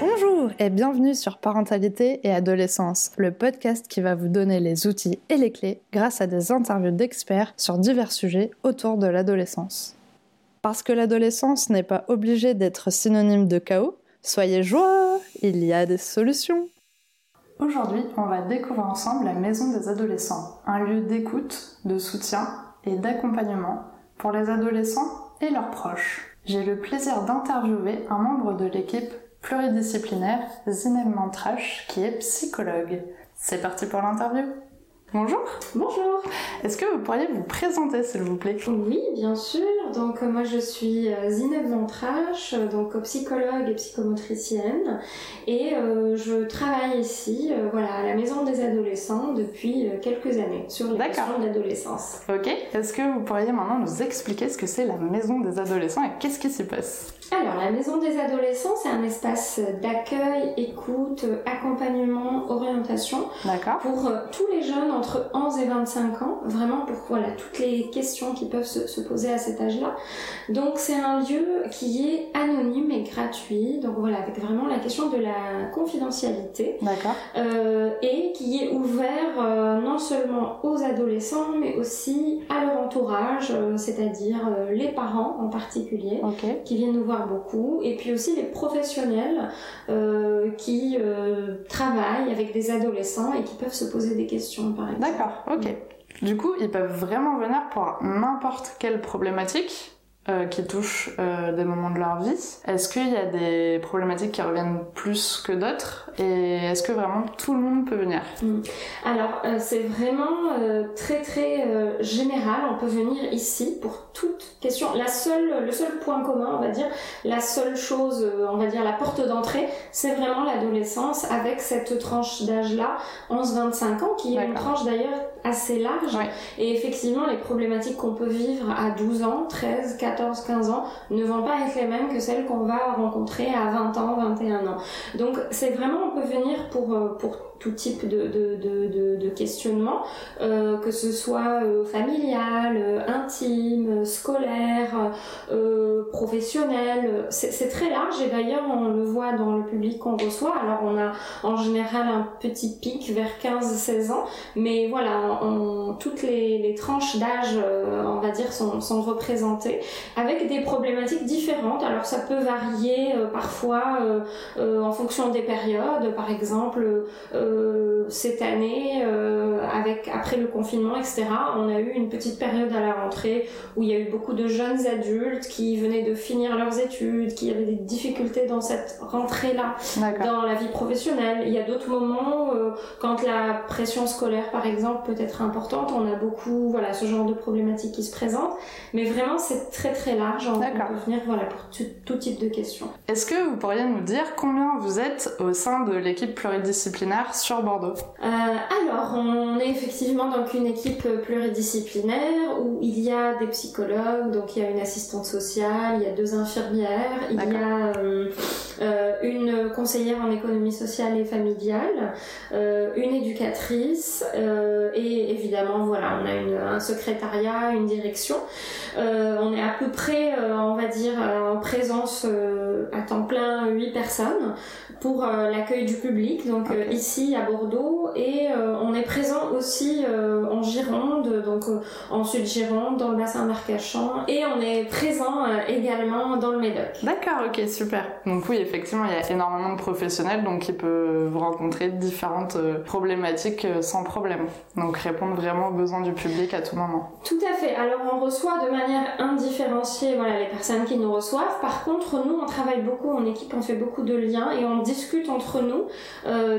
Bonjour et bienvenue sur Parentalité et Adolescence, le podcast qui va vous donner les outils et les clés grâce à des interviews d'experts sur divers sujets autour de l'adolescence. Parce que l'adolescence n'est pas obligée d'être synonyme de chaos, soyez joie, il y a des solutions. Aujourd'hui, on va découvrir ensemble la Maison des adolescents, un lieu d'écoute, de soutien et d'accompagnement pour les adolescents et leurs proches. J'ai le plaisir d'interviewer un membre de l'équipe pluridisciplinaire, Zineb Mantrache, qui est psychologue. C'est parti pour l'interview Bonjour. Bonjour. Est-ce que vous pourriez vous présenter, s'il vous plaît? Oui, bien sûr. Donc euh, moi je suis euh, Zineb Montrache, euh, donc psychologue et psychomotricienne, et je travaille ici, voilà, à la maison des adolescents depuis quelques années sur les questions d'adolescence. Ok. Est-ce que vous pourriez maintenant nous expliquer ce que c'est la maison des adolescents et qu'est-ce qui s'y passe? Alors, la Maison des adolescents, c'est un espace d'accueil, écoute, accompagnement, orientation pour euh, tous les jeunes entre 11 et 25 ans, vraiment pour voilà, toutes les questions qui peuvent se, poser à cet âge-là. Donc, c'est un lieu qui est anonyme et gratuit, donc voilà, avec vraiment la question de la confidentialité. Euh, et qui est ouvert euh, non seulement aux adolescents, mais aussi à leur entourage, c'est-à-dire les parents en particulier, qui viennent nous voir beaucoup, et puis aussi les professionnels euh, qui euh, travaillent avec des adolescents et qui peuvent se poser des questions, par exemple. D'accord, ok. Du coup, ils peuvent vraiment venir pour n'importe quelle problématique euh, qui touchent euh, des moments de leur vie. Est-ce qu'il y a des problématiques qui reviennent plus que d'autres? Et est-ce que vraiment tout le monde peut venir? Mm. Alors, euh, c'est vraiment très très général. On peut venir ici pour toute question. La seule, le seul point commun, on va dire, la seule chose, on va dire, la porte d'entrée, c'est vraiment l'adolescence avec cette tranche d'âge-là, 11-25 ans, qui est une tranche d'ailleurs assez large. Et effectivement, les problématiques qu'on peut vivre à 12 ans, 13, 14, 15 ans ne vont pas être les mêmes que celles qu'on va rencontrer à 20 ans, 21 ans. Donc c'est vraiment, on peut venir pour, euh, pour tout type de, de, de, questionnement, euh, que ce soit euh, familial, euh, intime, scolaire, professionnel. C'est très large et d'ailleurs on le voit dans le public qu'on reçoit. Alors on a en général un petit pic vers 15-16 ans, mais voilà, toutes les, tranches d'âge, on va dire, sont, représentées avec des problématiques différentes. Alors ça peut varier parfois en fonction des périodes. Par exemple, cette année, euh, avec après le confinement, etc., on a eu une petite période à la rentrée où il y a eu beaucoup de jeunes adultes qui venaient de finir leurs études, qui avaient des difficultés dans cette rentrée-là, dans la vie professionnelle. Il y a d'autres moments euh, quand la pression scolaire, par exemple, peut être importante. On a beaucoup, voilà, ce genre de problématiques qui se présentent. Mais vraiment, c'est très très large. On, peut venir, voilà, pour tout type de questions. Est-ce que vous pourriez nous dire combien vous êtes au sein de l'équipe pluridisciplinaire sur Bordeaux. Euh, Alors, on est effectivement donc une équipe pluridisciplinaire où il y a des psychologues, donc il y a une assistante sociale, il y a deux infirmières, il y a euh, euh, une conseillère en économie sociale et familiale, une éducatrice et évidemment voilà, on a une, un secrétariat, une direction. on est à peu près, on va dire, en présence à temps plein 8 personnes pour l'accueil du public. Donc ici à Bordeaux et euh, on est présent aussi euh, en Gironde, donc euh, en Sud-Gironde, dans le bassin d'Arcachon et on est présent également dans le Médoc. D'accord, ok, super. Donc oui, effectivement, il y a énormément de professionnels donc qui peuvent rencontrer différentes problématiques sans problème. Donc répondre vraiment aux besoins du public à tout moment. Tout à fait. Alors on reçoit de manière indifférenciée voilà, les personnes qui nous reçoivent. Par contre, nous, on travaille beaucoup en équipe, on fait beaucoup de liens et on discute entre nous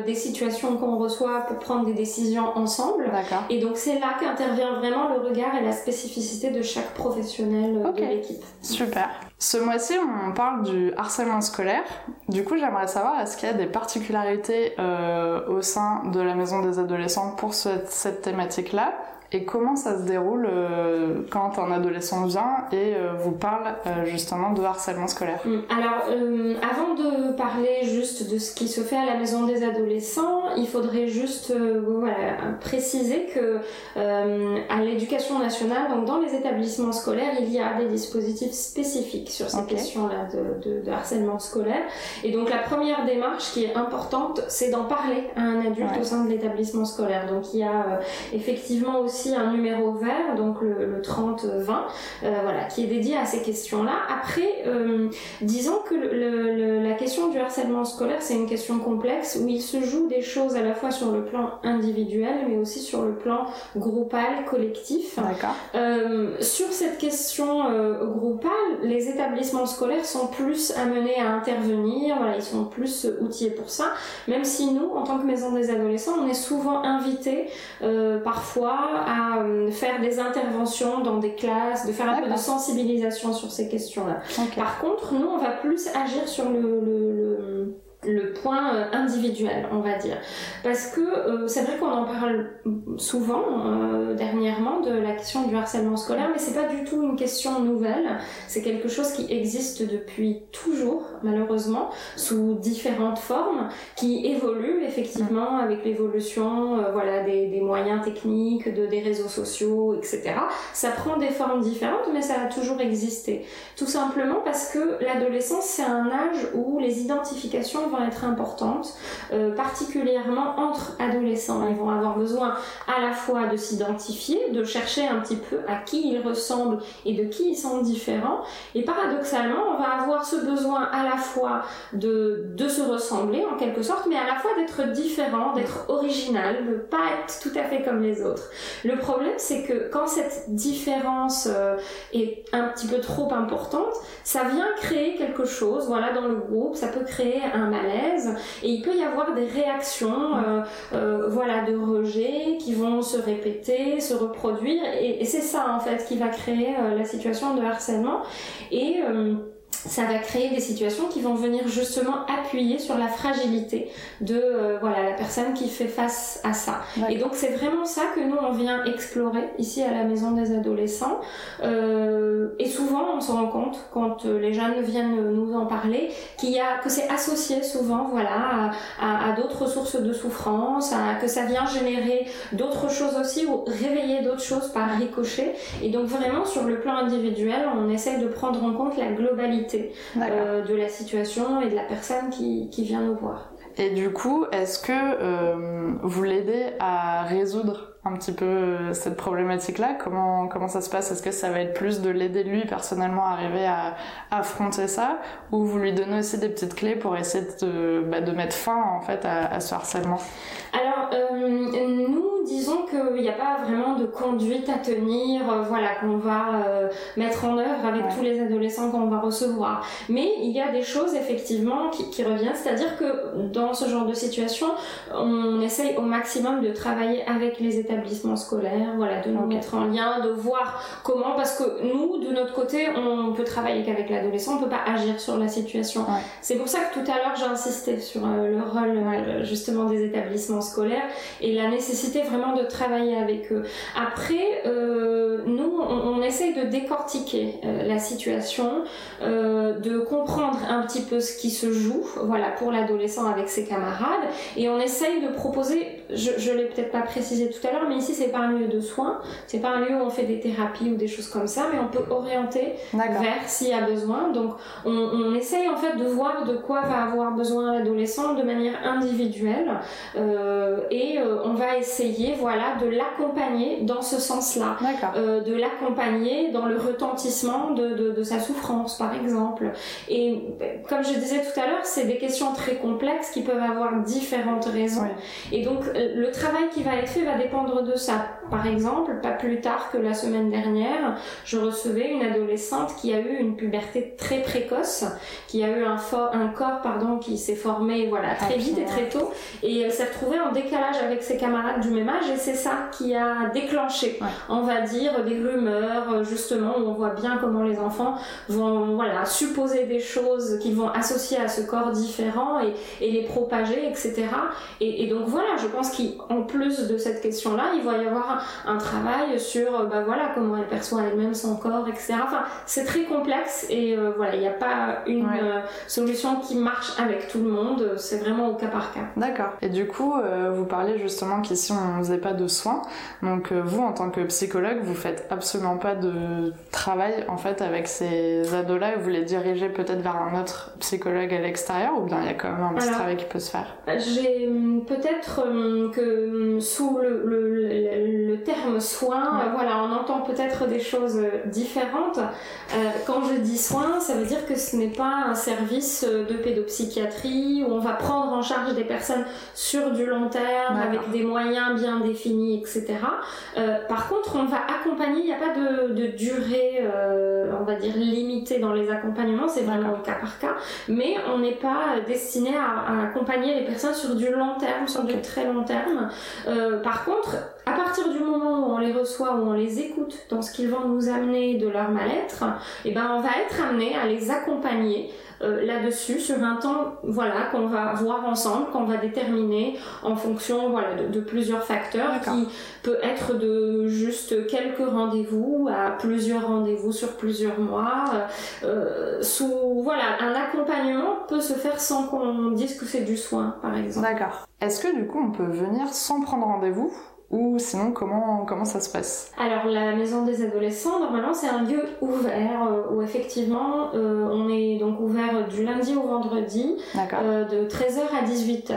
des situations qu'on reçoit pour prendre des décisions ensemble. Et donc c'est là qu'intervient vraiment le regard et la spécificité de chaque professionnel euh, de l'équipe. Super. Ce mois-ci, on parle du harcèlement scolaire. Du coup, j'aimerais savoir, est-ce qu'il y a des particularités euh, au sein de la maison des adolescents pour cette thématique-là? Et comment ça se déroule euh, quand un adolescent vient et euh, vous parle euh, justement de harcèlement scolaire? Mm. Alors, avant de parler juste de ce qui se fait à la maison des adolescents, il faudrait juste préciser que à l'éducation nationale, donc dans les établissements scolaires, il y a des dispositifs spécifiques sur ces questions-là de, harcèlement scolaire. Et donc la première démarche qui est importante, c'est d'en parler à un adulte au sein de l'établissement scolaire. Donc il y a effectivement aussi un numéro vert, donc le, 30-20, euh, voilà, qui est dédié à ces questions-là. Après, euh, disons que la question du harcèlement scolaire, c'est une question complexe où il se joue des choses à la fois sur le plan individuel, mais aussi sur le plan groupal, collectif. Euh, sur cette question groupale, les établissements scolaires sont plus amenés à intervenir, voilà, ils sont plus outillés pour ça, même si nous, en tant que maison des adolescents, on est souvent invités parfois à euh, faire des interventions dans des classes, de faire un peu de sensibilisation sur ces questions-là. Par contre, nous, on va plus agir sur le le point euh, individuel, on va dire. Parce que euh, c'est vrai qu'on en parle souvent euh, dernièrement de la question du harcèlement scolaire, mais c'est pas du tout une question nouvelle. C'est quelque chose qui existe depuis toujours, malheureusement, sous différentes formes, qui évolue effectivement avec l'évolution, voilà, des, des, moyens techniques, de, des réseaux sociaux, etc. Ça prend des formes différentes, mais ça a toujours existé. Tout simplement parce que l'adolescence, c'est un âge où les identifications vont être importantes, euh, particulièrement entre adolescents. Ils vont avoir besoin à la fois de s'identifier, de chercher un petit peu à qui ils ressemblent et de qui ils sont différents. Et paradoxalement, on va avoir ce besoin à la fois de, de se ressembler en quelque sorte, mais à la fois d'être différent, d'être original, de pas être tout à fait comme les autres. Le problème, c'est que quand cette différence euh, est un petit peu trop importante, ça vient créer quelque chose, voilà, dans le groupe, ça peut créer un malaise et il peut y avoir des réactions, euh, euh, voilà, de rejet qui vont se répéter, se reproduire. Et, c'est ça en fait qui va créer euh, la situation de harcèlement. Et ça va créer des situations qui vont venir justement appuyer sur la fragilité de euh, voilà la personne qui fait face à ça. Et donc c'est vraiment ça que nous on vient explorer ici à la maison des adolescents. Euh, et souvent on se rend compte quand euh, les jeunes viennent nous en parler qu'il y a que c'est associé souvent voilà à, à, d'autres sources de souffrance, à, que ça vient générer d'autres choses aussi ou réveiller d'autres choses par ricochet. Et donc vraiment sur le plan individuel on essaie de prendre en compte la globalité euh, de la situation et de la personne qui, qui vient nous voir. Et du coup, est-ce que euh, vous l'aidez à résoudre un petit peu euh, cette problématique-là? Comment, comment ça se passe? Est-ce que ça va être plus de l'aider lui personnellement à arriver à, affronter ça? Ou vous lui donnez aussi des petites clés pour essayer de, bah, de mettre fin en fait à, ce harcèlement? Alors, nous, disons qu'il n'y a pas vraiment de conduite à tenir, euh, voilà, qu'on va euh, mettre en œuvre avec tous les adolescents qu'on va recevoir. Mais il y a des choses effectivement qui, qui reviennent, c'est-à-dire que dans ce genre de situation, on essaye au maximum de travailler avec les établissements scolaires, voilà, de nous mettre en lien, de voir comment, parce que nous, de notre côté, on peut travailler qu'avec l'adolescent, on peut pas agir sur la situation. C'est pour ça que tout à l'heure j'ai insisté sur euh, le rôle justement des établissements scolaires et la nécessité vraiment de travailler avec eux. Après, euh, nous, on, essaye de décortiquer euh, la situation, euh, de comprendre un petit peu ce qui se joue, voilà, pour l'adolescent avec ses camarades, et on essaye de proposer, je, je l'ai peut-être pas précisé tout à l'heure, mais ici c'est pas un lieu de soins, c'est pas un lieu où on fait des thérapies ou des choses comme ça, mais on peut orienter vers s'il y a besoin. Donc, on, on, essaye en fait de voir de quoi va avoir besoin l'adolescent de manière individuelle, et on va essayer voilà, de l'accompagner dans ce sens-là, euh, de l'accompagner dans le retentissement de, de, sa souffrance, par exemple. Et comme je disais tout à l'heure, c'est des questions très complexes qui peuvent avoir différentes raisons. Et donc, le travail qui va être fait va dépendre de ça. Par exemple, pas plus tard que la semaine dernière, je recevais une adolescente qui a eu une puberté très précoce, qui a eu un, un corps pardon, qui s'est formé voilà, très vite et très tôt, et elle s'est retrouvée en décalage avec ses camarades du même âge et c'est ça qui a déclenché, on va dire, des rumeurs, justement, où on voit bien comment les enfants vont voilà, supposer des choses qu'ils vont associer à ce corps différent et, et les propager, etc. Et, et, donc voilà, je pense pense qu'en plus de cette question-là, il va y avoir un, travail sur bah, voilà, comment elle perçoit elle-même son corps, etc. Enfin, c'est très complexe et voilà, il n'y a pas une solution qui marche avec tout le monde, c'est vraiment au cas par cas. D'accord. Et du coup, vous parlez justement qu'ici on ne faisait pas de soins, donc vous en tant que psychologue, vous faites absolument pas de travail en fait avec ces ados-là et vous les dirigez peut-être vers un autre psychologue à l'extérieur ou bien il y a quand même un petit travail qui peut se faire? J'ai hum, peut-être hum, que hum, sous le, le, terme soin, voilà, on entend peut-être des choses différentes. Euh, quand je dis soin, ça veut dire que ce n'est pas un service de pédopsychiatrie où on va prendre en charge des personnes sur du long terme avec des moyens bien définis, etc. Euh, par contre, on va accompagner, il n'y a pas de, de durée, euh, on va dire, limitée dans les accompagnements, c'est vraiment au cas par cas, mais on n'est pas destiné à, accompagner les personnes sur du long terme, sur du très long Euh, par contre, à partir du moment où on les reçoit, où on les écoute dans ce qu'ils vont nous amener de leur mal-être, eh ben on va être amené à les accompagner euh, là-dessus sur un temps voilà qu'on va voir ensemble, qu'on va déterminer en fonction voilà de, plusieurs facteurs qui peut être de juste quelques rendez-vous à plusieurs rendez-vous sur plusieurs mois. Euh, sous voilà un accompagnement peut se faire sans qu'on dise que c'est du soin par exemple. D'accord. Est-ce que du coup on peut venir sans prendre rendez-vous ou sinon, comment, comment ça se passe? Alors, la maison des adolescents, normalement, c'est un lieu ouvert euh, où effectivement, euh, on est donc ouvert du lundi au vendredi, euh, de 13h à 18h.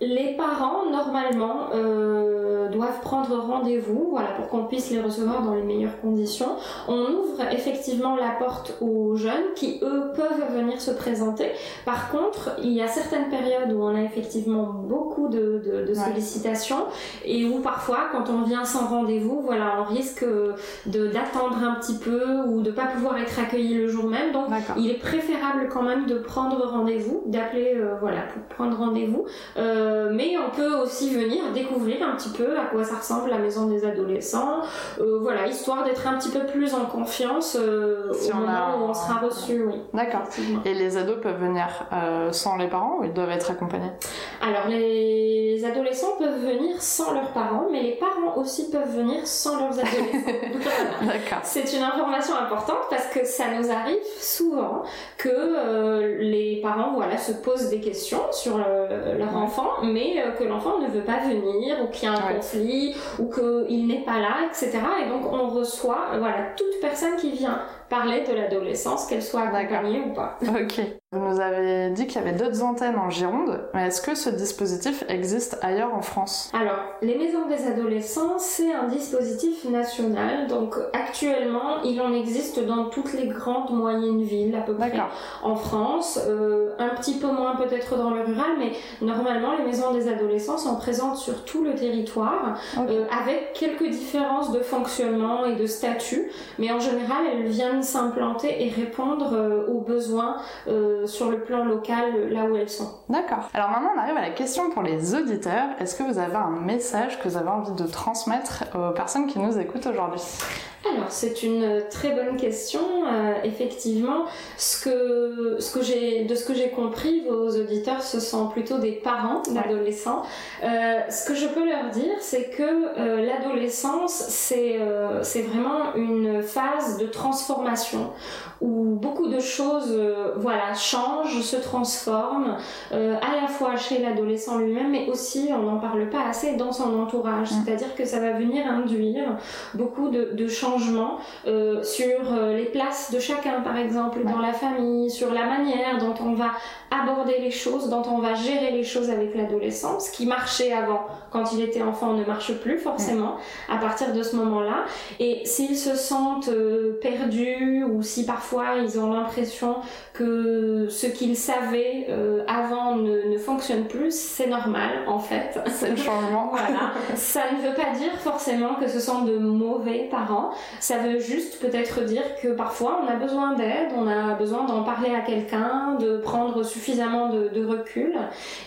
Les parents, normalement, euh, doivent prendre rendez-vous voilà, pour qu'on puisse les recevoir dans les meilleures conditions. On ouvre effectivement la porte aux jeunes qui, eux, peuvent venir se présenter. Par contre, il y a certaines périodes où on a effectivement beaucoup de, sollicitations et où parfois, quand on vient sans rendez-vous, voilà, on risque d'attendre un petit peu ou de pas pouvoir être accueilli le jour même. Donc, il est préférable quand même de prendre rendez-vous, d'appeler euh, voilà, pour prendre rendez-vous. Euh, mais on peut aussi venir découvrir un petit peu à quoi ça ressemble la maison des adolescents, euh, voilà, histoire d'être un petit peu plus en confiance euh, au moment où on sera reçu, oui. D'accord. Et les ados peuvent venir sans les parents ou ils doivent être accompagnés? Alors les adolescents peuvent venir sans leurs parents, mais les parents aussi peuvent venir sans leurs adolescents. D'accord. C'est une information importante parce que ça nous arrive souvent que les parents voilà, se posent des questions sur leur enfant mais euh, que l'enfant ne veut pas venir, ou qu'il y a un ou qu'il n'est pas là, etc. Et donc on reçoit voilà, toute personne qui vient parler de l'adolescence, qu'elle soit accompagnée ou pas. Ok. Vous nous avez dit qu'il y avait d'autres antennes en Gironde, mais est-ce que ce dispositif existe ailleurs en France? Alors, les maisons des adolescents, c'est un dispositif national, donc actuellement, il en existe dans toutes les grandes moyennes villes à peu près en France, euh, un petit peu moins peut-être dans le rural, mais normalement, les maisons des adolescents sont présentes sur tout le territoire, euh, avec quelques différences de fonctionnement et de statut, mais en général, elles viennent s'implanter et répondre euh, aux besoins euh, sur le plan local euh, là où elles sont. D'accord. Alors maintenant on arrive à la question pour les auditeurs. Est-ce que vous avez un message que vous avez envie de transmettre aux personnes qui nous écoutent aujourd'hui? Alors c'est une très bonne question. effectivement, ce que, ce que j'ai, de ce que j'ai compris, vos auditeurs, ce sont plutôt des parents d'adolescents. ce que je peux leur dire, c'est que l'adolescence, c'est, c'est vraiment une phase de transformation où beaucoup de choses euh, voilà, changent, se transforment, euh, à la fois chez l'adolescent lui-même, mais aussi, on n'en parle pas assez, dans son entourage. Mm. C'est-à-dire que ça va venir induire beaucoup de, changements euh, sur les places de chacun, par exemple, dans la famille, sur la manière dont on va aborder les choses, dont on va gérer les choses avec l'adolescent. Ce qui marchait avant, quand il était enfant, ne marche plus forcément à partir de ce moment-là. Et s'ils se sentent perdus ou si parfois ils ont l'impression que ce qu'ils savaient euh, avant ne, ne, fonctionne plus, c'est normal en fait. C'est le changement. voilà. Ça ne veut pas dire forcément que ce sont de mauvais parents. Ça veut juste peut-être dire que parfois on a besoin d'aide, on a besoin d'en parler à quelqu'un, de prendre suffisamment de, de, recul.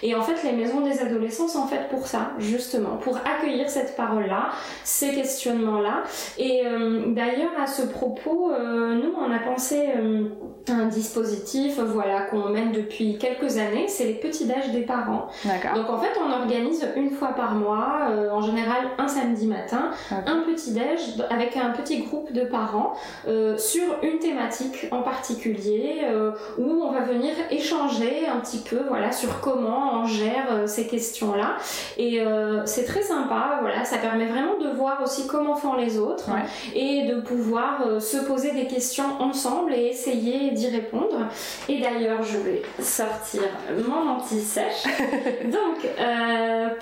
Et en fait, les maisons des adolescents sont faites pour ça, justement, pour accueillir cette parole-là, ces questionnements-là. Et euh, d'ailleurs, à ce propos, euh, nous, on a pensé euh, un dispositif voilà, qu'on mène depuis quelques années, c'est les petits déj des parents. Donc en fait, on organise une fois par mois, en général un samedi matin, un petit déj avec un petit groupe de parents euh, sur une thématique en particulier euh, où on va venir échanger un petit peu voilà sur comment on gère euh, ces questions-là. Et euh, c'est très sympa voilà ça permet vraiment de voir aussi comment font les autres Ouais. et de pouvoir se poser des questions ensemble et essayer d'y répondre. Et d'ailleurs je vais sortir mon anti-sèche. Donc,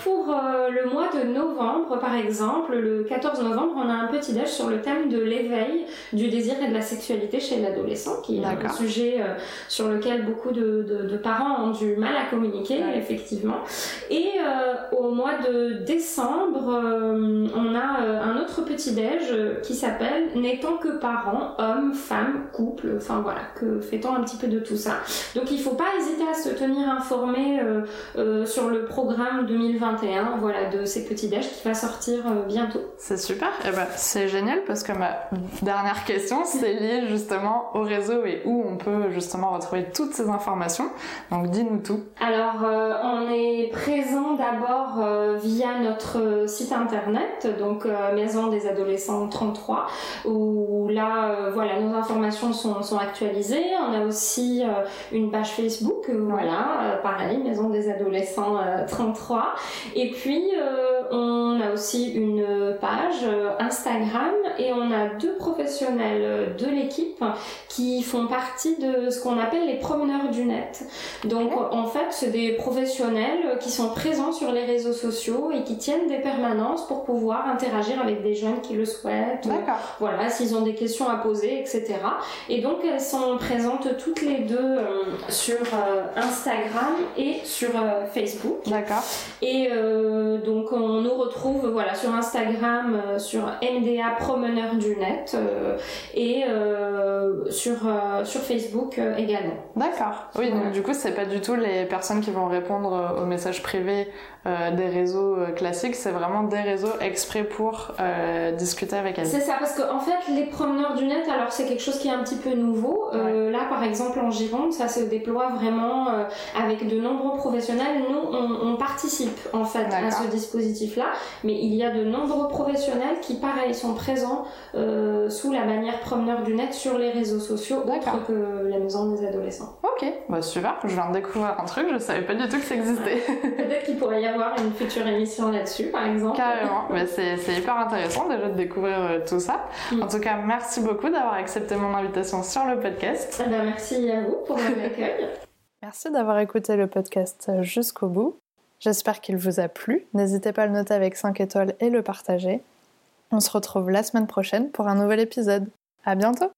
pour le mois de novembre, par exemple, le 14 novembre, on a un petit déj sur le thème de l'éveil du désir et de la sexualité chez l'adolescent, qui est un sujet euh, sur lequel beaucoup de, de- de parents ont du mal à communiquer, Ouais. effectivement. Et euh, au mois de décembre, euh, on a un autre petit déj qui s'appelle N'étant que parents, hommes, femmes, couple, enfin voilà, que fait-on un petit peu de tout ça. Donc il faut pas hésiter à se tenir informé sur le programme 2021 voilà, de ces petits déj qui va sortir bientôt. C'est super. Et ben, c'est génial parce que ma dernière question, c'est lié justement au réseau et où on peut justement retrouver toutes ces informations. Donc, dis-nous tout. Alors euh, on est présent d'abord euh, via notre site internet, donc euh, Maison des Adolescents 33, où là voilà nos informations sont, sont actualisées. On a aussi une page Facebook, voilà, pareil, Maison des Adolescents euh, 33. Et puis on a aussi une page euh, Instagram et on a deux professionnels euh, de l'équipe qui font partie de ce qu'on appelle les promeneurs du net. Donc en fait, c'est des professionnels qui sont présents sur les réseaux sociaux et qui tiennent des permanences pour pouvoir interagir avec des jeunes qui le souhaitent. D'accord. Voilà, s'ils ont des questions à poser, etc. Et donc elles sont présentes toutes les deux euh, sur euh, Instagram et sur euh, Facebook. D'accord. Et euh, donc on retrouve voilà sur Instagram euh, sur MDA promeneur du net euh, et euh, sur sur Facebook également. D'accord. Oui, donc du coup, c'est pas du tout les personnes qui vont répondre aux messages privés euh, des réseaux euh, classiques, c'est vraiment des réseaux exprès pour euh, discuter avec elles. C'est ça, parce qu'en en fait, les promeneurs du net, alors c'est quelque chose qui est un petit peu nouveau. Euh, là, par exemple, en Gironde, ça se déploie vraiment avec de nombreux professionnels. Nous, on, on participe en fait à ce dispositif-là, mais il y a de nombreux professionnels qui, pareil, sont présents sous la bannière promeneur du net sur les réseaux sociaux, autre que la maison des adolescents. Ok, bah super, je viens de découvrir un truc, je savais pas du tout que ça existait. Peut-être qu'il pourrait y avoir une future émission là-dessus, par exemple. Carrément, mais c'est c'est hyper intéressant déjà de découvrir euh, tout ça. Mm. En tout cas, merci beaucoup d'avoir accepté mon invitation sur le podcast. Eh ben, merci à vous pour mon accueil. Merci d'avoir écouté le podcast jusqu'au bout. J'espère qu'il vous a plu. N'hésitez pas à le noter avec 5 étoiles et le partager. On se retrouve la semaine prochaine pour un nouvel épisode. À bientôt!